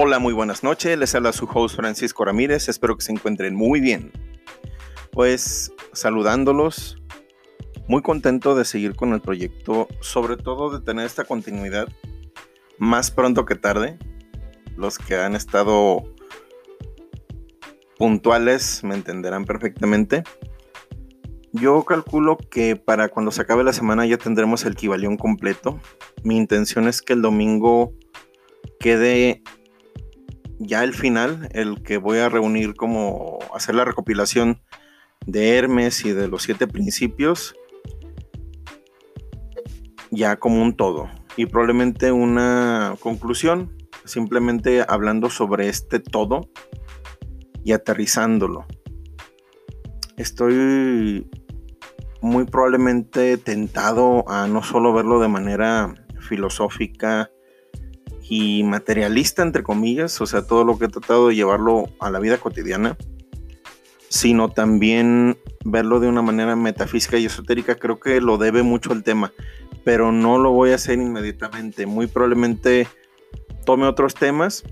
Hola, muy buenas noches. Les habla su host Francisco Ramírez. Espero que se encuentren muy bien. Pues saludándolos, muy contento de seguir con el proyecto, sobre todo de tener esta continuidad más pronto que tarde. Los que han estado puntuales me entenderán perfectamente. Yo calculo que para cuando se acabe la semana ya tendremos el Kibalión completo. Mi intención es que el domingo quede ya el final, el que voy a reunir como hacer la recopilación de Hermes y de los siete principios, ya como un todo. Y probablemente una conclusión, simplemente hablando sobre este todo y aterrizándolo. Estoy muy probablemente tentado a no solo verlo de manera filosófica, y materialista, entre comillas, o sea, todo lo que he tratado de llevarlo a la vida cotidiana, sino también verlo de una manera metafísica y esotérica, creo que lo debe mucho el tema, pero no lo voy a hacer inmediatamente, muy probablemente tome otros temas.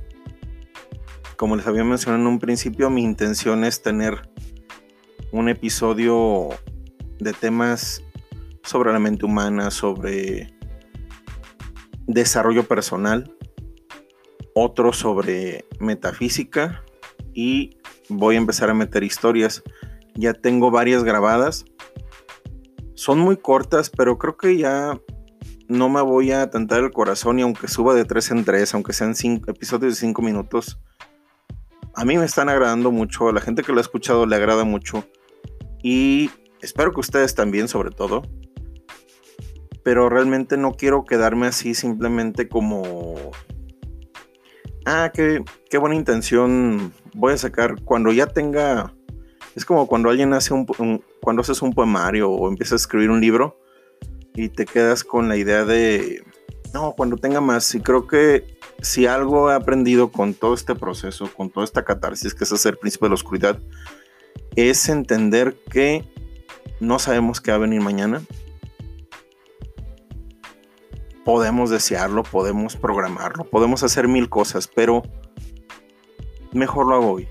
Como les había mencionado en un principio, mi intención es tener un episodio de temas sobre la mente humana, sobre desarrollo personal, otro sobre metafísica y voy a empezar a meter historias. Ya tengo varias grabadas. Son muy cortas, pero creo que ya no me voy a tentar el corazón y aunque suba de 3 en 3, aunque sean episodios de 5 minutos, a mí me están agradando mucho, a la gente que lo ha escuchado le agrada mucho y espero que ustedes también sobre todo. Pero realmente no quiero quedarme así simplemente como ah, qué, buena intención voy a sacar cuando ya tenga... Es como cuando alguien hace un, cuando haces un poemario o empiezas a escribir un libro y te quedas con la idea de, no, cuando tenga más. Y creo que si algo he aprendido con todo este proceso, con toda esta catarsis que es hacer príncipe de la oscuridad, es entender que no sabemos qué va a venir mañana, podemos desearlo, podemos programarlo, podemos hacer mil cosas, pero mejor lo hago hoy.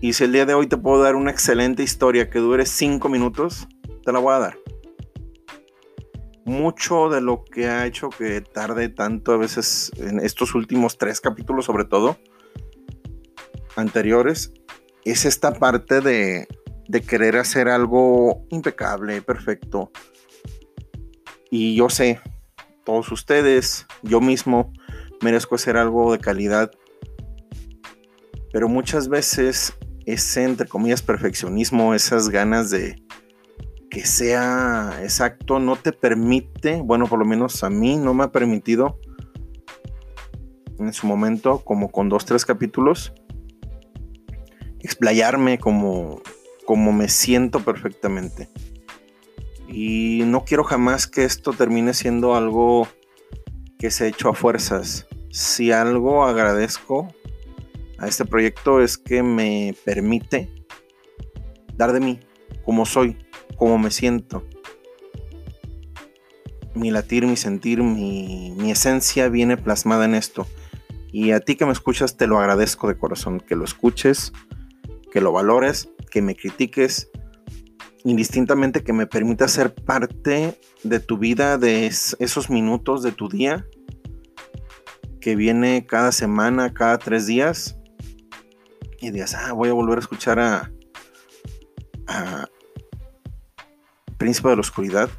Y si el día de hoy te puedo dar una excelente historia que dure cinco minutos, te la voy a dar. Mucho de lo que ha hecho que tarde tanto a veces en estos últimos tres capítulos sobre todo, anteriores, es esta parte de, de querer hacer algo impecable, perfecto, y yo sé, todos ustedes, yo mismo, merezco hacer algo de calidad. Pero muchas veces ese, entre comillas, perfeccionismo, esas ganas de que sea exacto, no te permite, bueno, por lo menos a mí no me ha permitido en su momento, como con dos, tres capítulos, explayarme como, como me siento perfectamente. Y no quiero jamás que esto termine siendo algo que se ha hecho a fuerzas. Si algo agradezco a este proyecto es que me permite dar de mí, como soy, como me siento. Mi latir, mi sentir, mi, mi esencia viene plasmada en esto. Y a ti que me escuchas te lo agradezco de corazón, que lo escuches, que lo valores, que me critiques indistintamente que me permita ser parte de tu vida, de esos minutos de tu día, que viene cada semana, cada tres días, y digas, ah, voy a volver a escuchar a, a Príncipe de la Oscuridad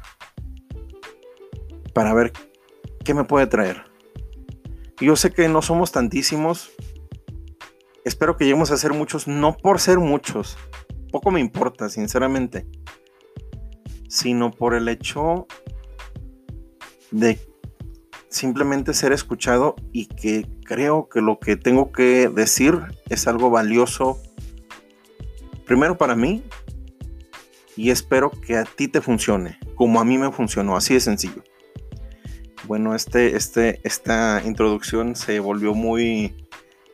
para ver qué me puede traer. yo sé que no somos tantísimos. Espero que lleguemos a ser muchos, no por ser muchos, poco me importa, sinceramente, sino por el hecho de simplemente ser escuchado y que creo que lo que tengo que decir es algo valioso, primero para mí, y espero que a ti te funcione, como a mí me funcionó, así de sencillo. Bueno, este, este, esta introducción se volvió muy,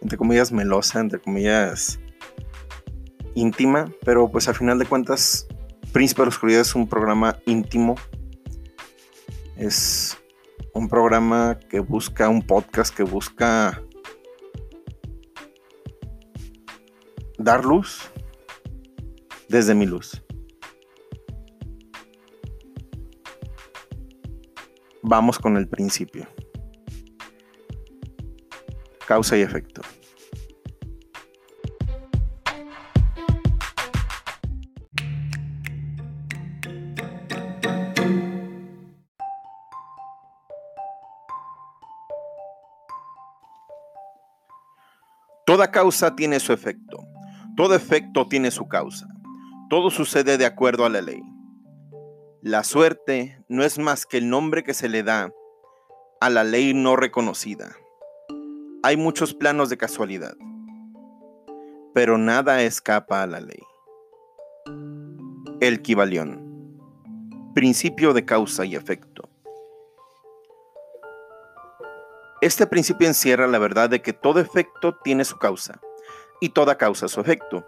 entre comillas, melosa, entre comillas, íntima, pero pues a final de cuentas, Príncipe de la Oscuridad es un programa íntimo. Es un programa que busca, un podcast que busca dar luz desde mi luz. Vamos con el principio. Causa y efecto. Toda causa tiene su efecto. Todo efecto tiene su causa. Todo sucede de acuerdo a la ley. La suerte no es más que el nombre que se le da a la ley no reconocida. Hay muchos planos de casualidad, pero nada escapa a la ley. El Kibalión. Principio de causa y efecto. Este principio encierra la verdad de que todo efecto tiene su causa y toda causa su efecto.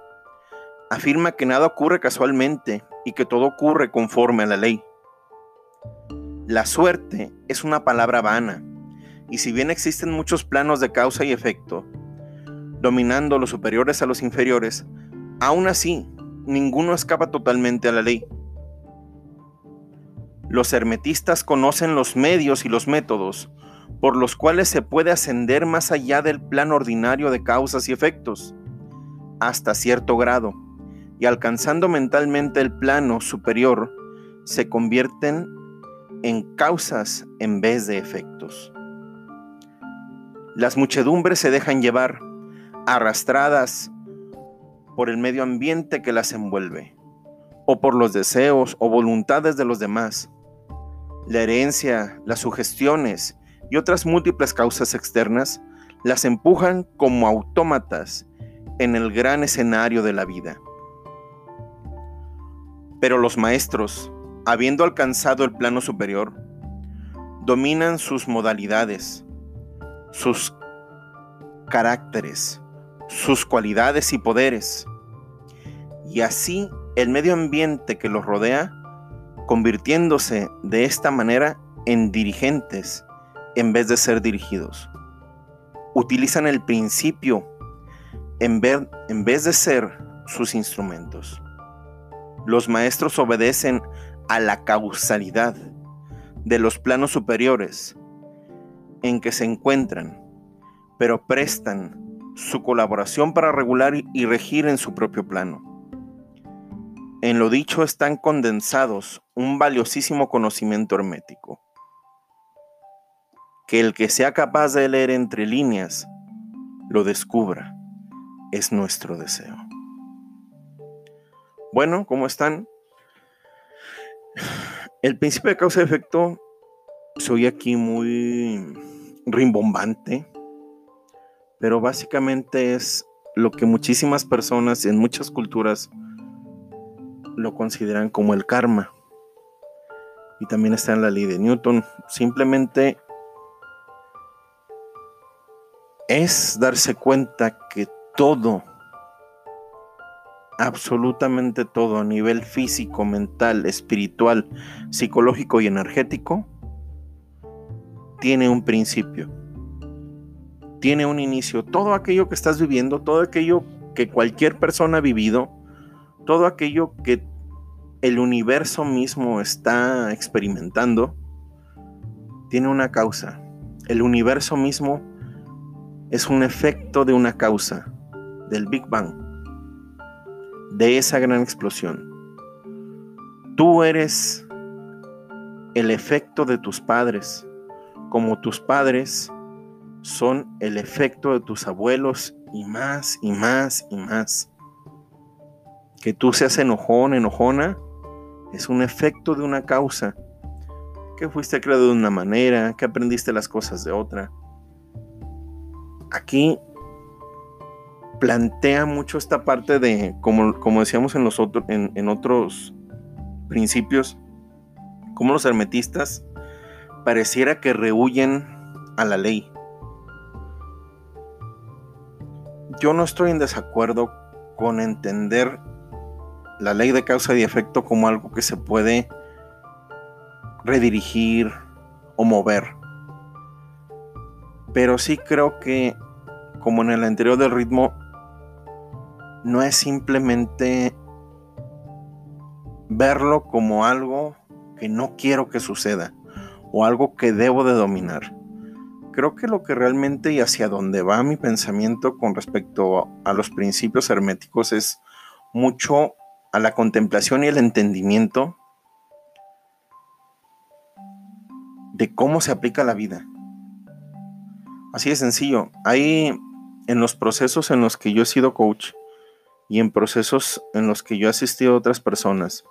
Afirma que nada ocurre casualmente y que todo ocurre conforme a la ley. La suerte es una palabra vana y si bien existen muchos planos de causa y efecto, dominando los superiores a los inferiores, aún así ninguno escapa totalmente a la ley. Los hermetistas conocen los medios y los métodos por los cuales se puede ascender más allá del plano ordinario de causas y efectos, hasta cierto grado, y alcanzando mentalmente el plano superior, se convierten en causas en vez de efectos. Las muchedumbres se dejan llevar, arrastradas por el medio ambiente que las envuelve, o por los deseos o voluntades de los demás. La herencia, las sugestiones y otras múltiples causas externas las empujan como autómatas en el gran escenario de la vida. Pero los maestros, habiendo alcanzado el plano superior, dominan sus modalidades, sus caracteres, sus cualidades y poderes, y así el medio ambiente que los rodea, convirtiéndose de esta manera en dirigentes en vez de ser dirigidos. Utilizan el principio en, en vez de ser sus instrumentos. Los maestros obedecen a la causalidad de los planos superiores en que se encuentran, pero prestan su colaboración para regular y regir en su propio plano. En lo dicho están condensados un valiosísimo conocimiento hermético que el que sea capaz de leer entre líneas lo descubra. Es nuestro deseo. Bueno, ¿cómo están? El principio de causa efecto soy aquí muy rimbombante, pero básicamente es lo que muchísimas personas en muchas culturas lo consideran como el karma. Y también está en la ley de Newton. Simplemente es darse cuenta que todo, absolutamente todo a nivel físico, mental, espiritual, psicológico y energético, tiene un principio, tiene un inicio. Todo aquello que estás viviendo, todo aquello que cualquier persona ha vivido, todo aquello que el universo mismo está experimentando, tiene una causa. El universo mismo es un efecto de una causa, del Big Bang, de esa gran explosión. Tú eres el efecto de tus padres, como tus padres son el efecto de tus abuelos y más y más y más. Que tú seas enojón, enojona, es un efecto de una causa. que fuiste creado de una manera, que aprendiste las cosas de otra. Aquí plantea mucho esta parte de, como, como decíamos en, los en, en otros principios, como los hermetistas pareciera que rehuyen a la ley. Yo no estoy en desacuerdo con entender la ley de causa y efecto como algo que se puede redirigir o mover. Pero sí creo que, como en el anterior del ritmo, no es simplemente verlo como algo que no quiero que suceda o algo que debo de dominar. Creo que lo que realmente y hacia dónde va mi pensamiento con respecto a los principios herméticos es mucho a la contemplación y el entendimiento de cómo se aplica la vida. Así de sencillo. Hay en los procesos en los que yo he sido coach y en procesos en los que yo he asistido a otras personas,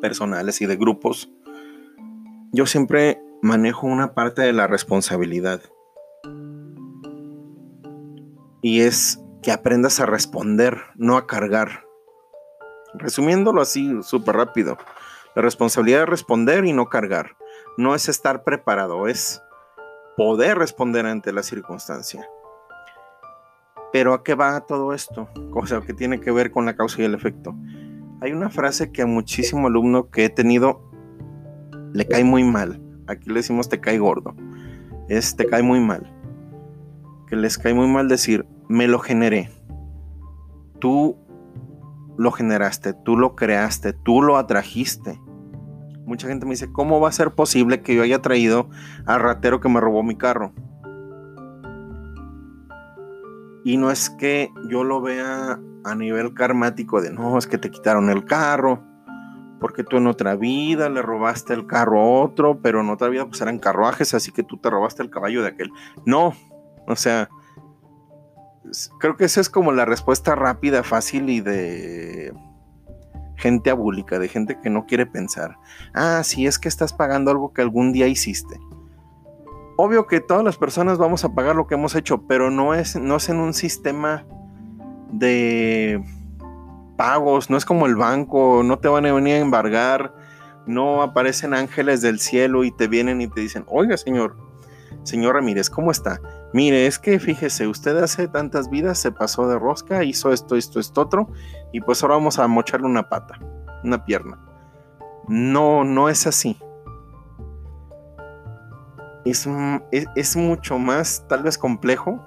personales y de grupos, yo siempre manejo una parte de la responsabilidad. Y es que aprendas a responder, no a cargar. Resumiéndolo así súper rápido, la responsabilidad es responder y no cargar. No es estar preparado, es poder responder ante la circunstancia. Pero ¿a qué va todo esto? O sea, que tiene que ver con la causa y el efecto. Hay una frase que a muchísimo alumno que he tenido le cae muy mal. Aquí le decimos te cae gordo. Es te cae muy mal. Que les cae muy mal decir, me lo generé. Tú lo generaste, tú lo creaste, tú lo atrajiste. Mucha gente me dice, ¿cómo va a ser posible que yo haya traído al ratero que me robó mi carro? Y no es que yo lo vea a nivel karmático de, no, es que te quitaron el carro, porque tú en otra vida le robaste el carro a otro, pero en otra vida pues eran carruajes, así que tú te robaste el caballo de aquel. No, o sea, creo que esa es como la respuesta rápida, fácil y de gente abúlica, de gente que no quiere pensar. Ah, sí, es que estás pagando algo que algún día hiciste. Obvio que todas las personas vamos a pagar lo que hemos hecho, pero no es, no es en un sistema de pagos, no es como el banco, no te van a venir a embargar, no aparecen ángeles del cielo y te vienen y te dicen, oiga señor, señor Ramírez, ¿cómo está? Mire, es que fíjese, usted hace tantas vidas, se pasó de rosca, hizo esto, esto, esto, otro, y pues ahora vamos a mocharle una pata, una pierna. No, no es así. Es, es, es mucho más, tal vez complejo,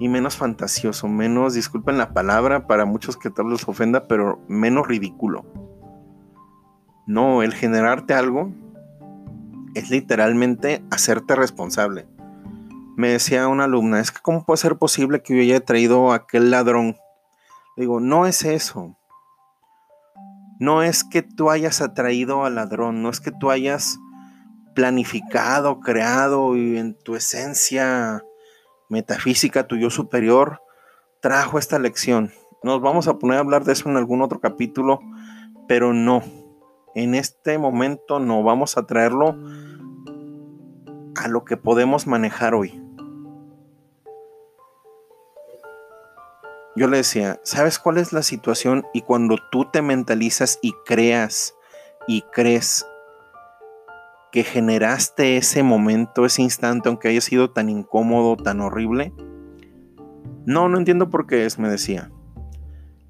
y menos fantasioso, menos, disculpen la palabra, para muchos que tal les ofenda, pero menos ridículo. No, el generarte algo es literalmente hacerte responsable. Me decía una alumna, es que cómo puede ser posible que yo haya traído a aquel ladrón. digo, no es eso. No es que tú hayas atraído al ladrón, no es que tú hayas planificado, creado y en tu esencia metafísica, tu yo superior, trajo esta lección. Nos vamos a poner a hablar de eso en algún otro capítulo, pero no. En este momento no vamos a traerlo a lo que podemos manejar hoy. Yo le decía, ¿sabes cuál es la situación? Y cuando tú te mentalizas y creas y crees que generaste ese momento, ese instante, aunque haya sido tan incómodo, tan horrible? No, no entiendo por qué es, me decía.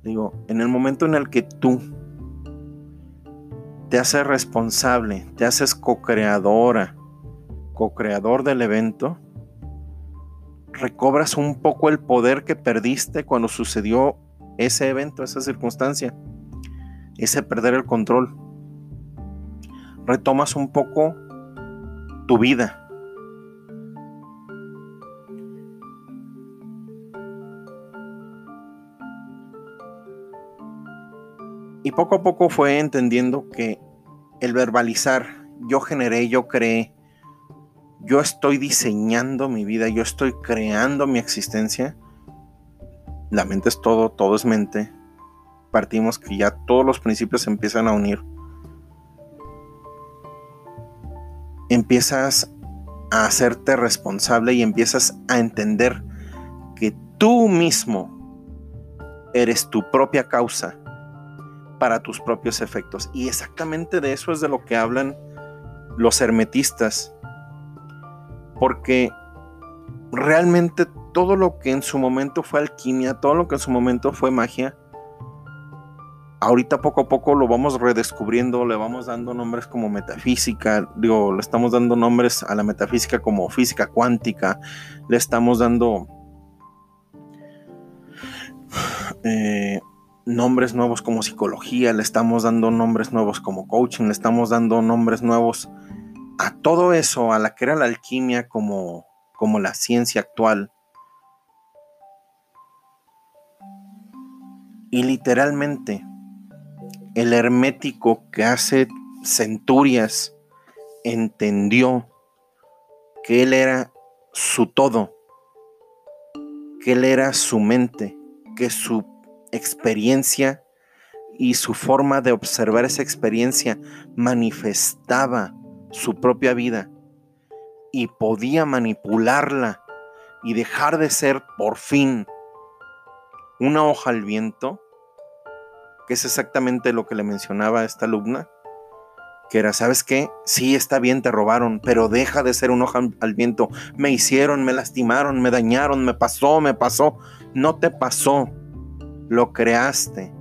Digo, en el momento en el que tú te haces responsable, te haces co-creadora, co-creador del evento, recobras un poco el poder que perdiste cuando sucedió ese evento, esa circunstancia, ese perder el control retomas un poco tu vida. Y poco a poco fue entendiendo que el verbalizar, yo generé, yo creé, yo estoy diseñando mi vida, yo estoy creando mi existencia. La mente es todo, todo es mente. Partimos que ya todos los principios se empiezan a unir empiezas a hacerte responsable y empiezas a entender que tú mismo eres tu propia causa para tus propios efectos. Y exactamente de eso es de lo que hablan los hermetistas. Porque realmente todo lo que en su momento fue alquimia, todo lo que en su momento fue magia, ahorita poco a poco lo vamos redescubriendo, le vamos dando nombres como metafísica, digo, le estamos dando nombres a la metafísica como física cuántica, le estamos dando eh, nombres nuevos como psicología, le estamos dando nombres nuevos como coaching, le estamos dando nombres nuevos a todo eso, a la que era la alquimia como, como la ciencia actual. Y literalmente, el hermético que hace centurias entendió que él era su todo, que él era su mente, que su experiencia y su forma de observar esa experiencia manifestaba su propia vida y podía manipularla y dejar de ser por fin una hoja al viento que es exactamente lo que le mencionaba a esta alumna, que era, ¿sabes qué? Sí, está bien, te robaron, pero deja de ser un hoja al viento. Me hicieron, me lastimaron, me dañaron, me pasó, me pasó. No te pasó, lo creaste.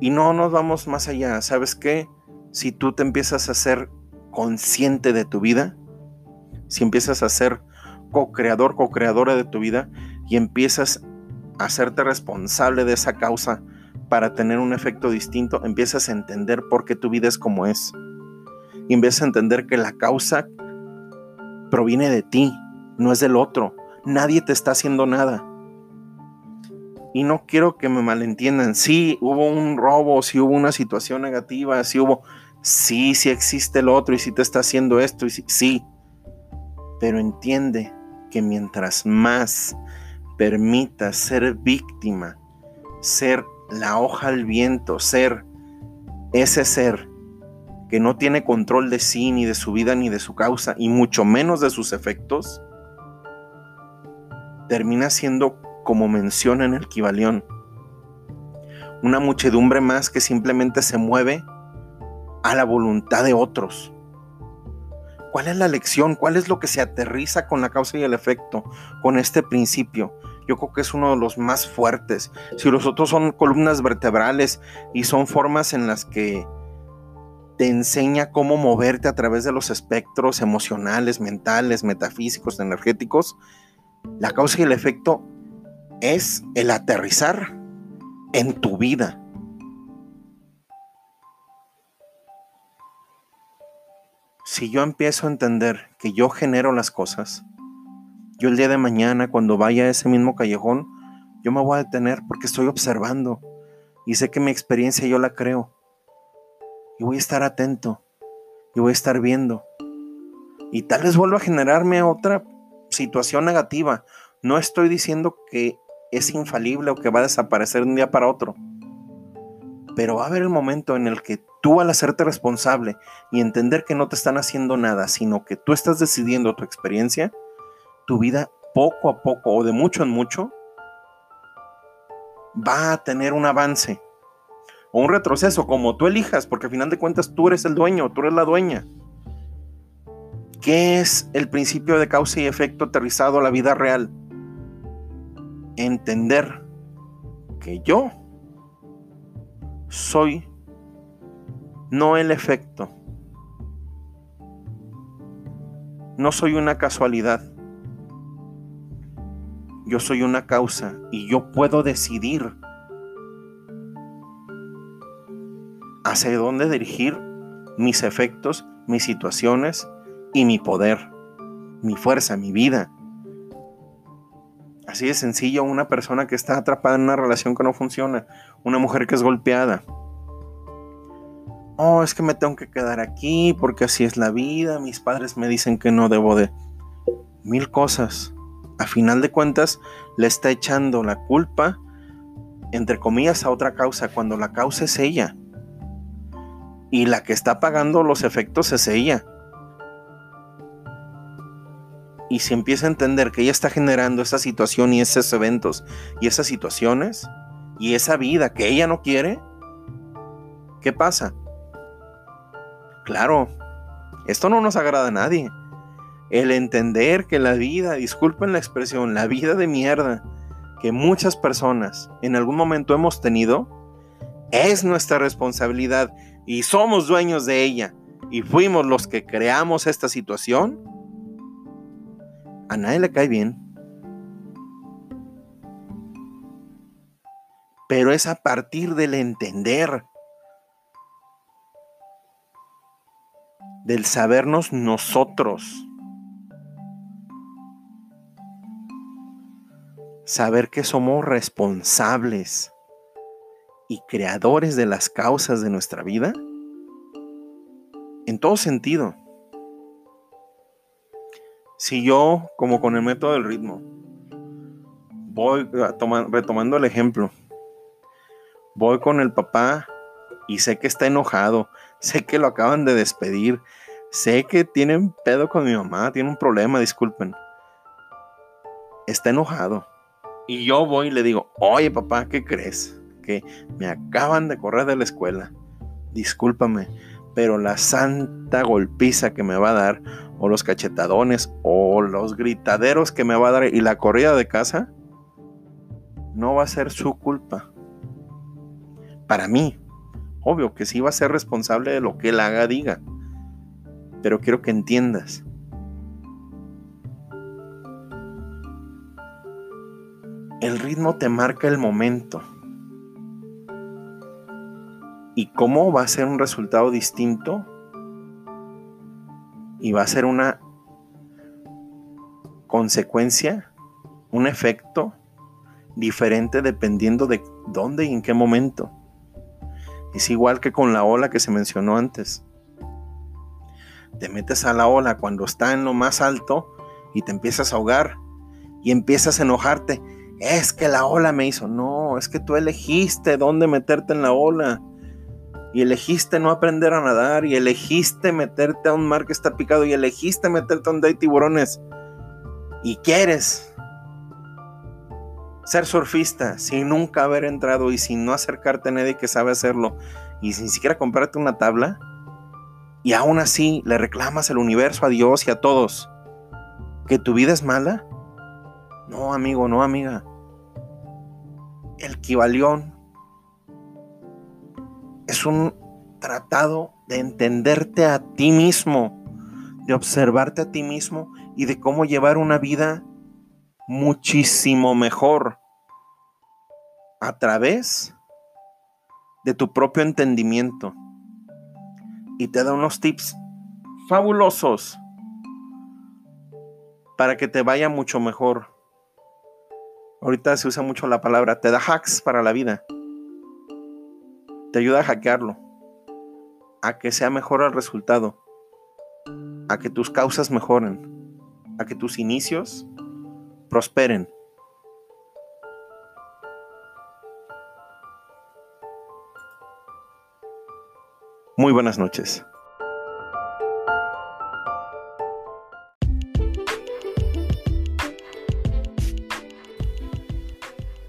Y no nos vamos más allá, ¿sabes qué? Si tú te empiezas a ser consciente de tu vida, si empiezas a ser co-creador, co-creadora de tu vida y empiezas hacerte responsable de esa causa para tener un efecto distinto, empiezas a entender por qué tu vida es como es. Y empiezas a entender que la causa proviene de ti, no es del otro. Nadie te está haciendo nada. Y no quiero que me malentiendan. Sí, hubo un robo, sí hubo una situación negativa, sí hubo... Sí, sí existe el otro y sí te está haciendo esto y sí. Pero entiende que mientras más permita ser víctima, ser la hoja al viento, ser ese ser que no tiene control de sí, ni de su vida, ni de su causa, y mucho menos de sus efectos, termina siendo, como menciona en el Kibalión, una muchedumbre más que simplemente se mueve a la voluntad de otros. ¿Cuál es la lección? ¿Cuál es lo que se aterriza con la causa y el efecto, con este principio? Yo creo que es uno de los más fuertes. Si los otros son columnas vertebrales y son formas en las que te enseña cómo moverte a través de los espectros emocionales, mentales, metafísicos, energéticos, la causa y el efecto es el aterrizar en tu vida. Si yo empiezo a entender que yo genero las cosas, yo el día de mañana, cuando vaya a ese mismo callejón, yo me voy a detener porque estoy observando y sé que mi experiencia yo la creo. Y voy a estar atento y voy a estar viendo. Y tal vez vuelva a generarme otra situación negativa. No estoy diciendo que es infalible o que va a desaparecer de un día para otro. Pero va a haber el momento en el que tú al hacerte responsable y entender que no te están haciendo nada, sino que tú estás decidiendo tu experiencia, tu vida poco a poco o de mucho en mucho va a tener un avance o un retroceso, como tú elijas, porque al final de cuentas tú eres el dueño, tú eres la dueña. ¿Qué es el principio de causa y efecto aterrizado a la vida real? Entender que yo soy no el efecto. No soy una casualidad. Yo soy una causa y yo puedo decidir hacia dónde dirigir mis efectos, mis situaciones y mi poder, mi fuerza, mi vida. Así de sencillo, una persona que está atrapada en una relación que no funciona, una mujer que es golpeada. Oh, es que me tengo que quedar aquí porque así es la vida, mis padres me dicen que no debo de mil cosas a final de cuentas le está echando la culpa, entre comillas, a otra causa, cuando la causa es ella. Y la que está pagando los efectos es ella. Y si empieza a entender que ella está generando esa situación y esos eventos y esas situaciones y esa vida que ella no quiere, ¿qué pasa? Claro, esto no nos agrada a nadie. El entender que la vida, disculpen la expresión, la vida de mierda que muchas personas en algún momento hemos tenido, es nuestra responsabilidad y somos dueños de ella y fuimos los que creamos esta situación, a nadie le cae bien. Pero es a partir del entender, del sabernos nosotros, saber que somos responsables y creadores de las causas de nuestra vida? En todo sentido. Si yo, como con el método del ritmo, voy retomando el ejemplo, voy con el papá y sé que está enojado, sé que lo acaban de despedir, sé que tienen pedo con mi mamá, tiene un problema, disculpen. Está enojado. Y yo voy y le digo, oye papá, ¿qué crees? me acaban de correr de la escuela. Discúlpame, pero la santa golpiza que me va a dar, o los cachetadones, o los gritaderos que me va a dar, y la corrida de casa, no va a ser su culpa. Para mí, obvio que sí va a ser responsable de lo que él haga, diga. Pero quiero que entiendas. El ritmo te marca el momento y cómo va a ser un resultado distinto y va a ser una consecuencia, un efecto diferente dependiendo de dónde y en qué momento. Es igual que con la ola que se mencionó antes. Te metes a la ola cuando está en lo más alto y te empiezas a ahogar y empiezas a enojarte. Es que la ola me hizo. No, es que tú elegiste dónde meterte en la ola y elegiste no aprender a nadar y elegiste meterte a un mar que está picado y elegiste meterte donde hay tiburones y quieres ser surfista sin nunca haber entrado y sin no acercarte a nadie que sabe hacerlo y sin siquiera comprarte una tabla y aún así le reclamas al universo, a Dios y a todos que tu vida es mala. No, amigo, no, amiga. El Kibalión es un tratado de entenderte a ti mismo, de observarte a ti mismo y de cómo llevar una vida muchísimo mejor a través de tu propio entendimiento. Y te da unos tips fabulosos para que te vaya mucho mejor. Ahorita se usa mucho la palabra, te da hacks para la vida te ayuda a hackearlo, a que sea mejor el resultado, a que tus causas mejoren, a que tus inicios prosperen. Muy buenas noches.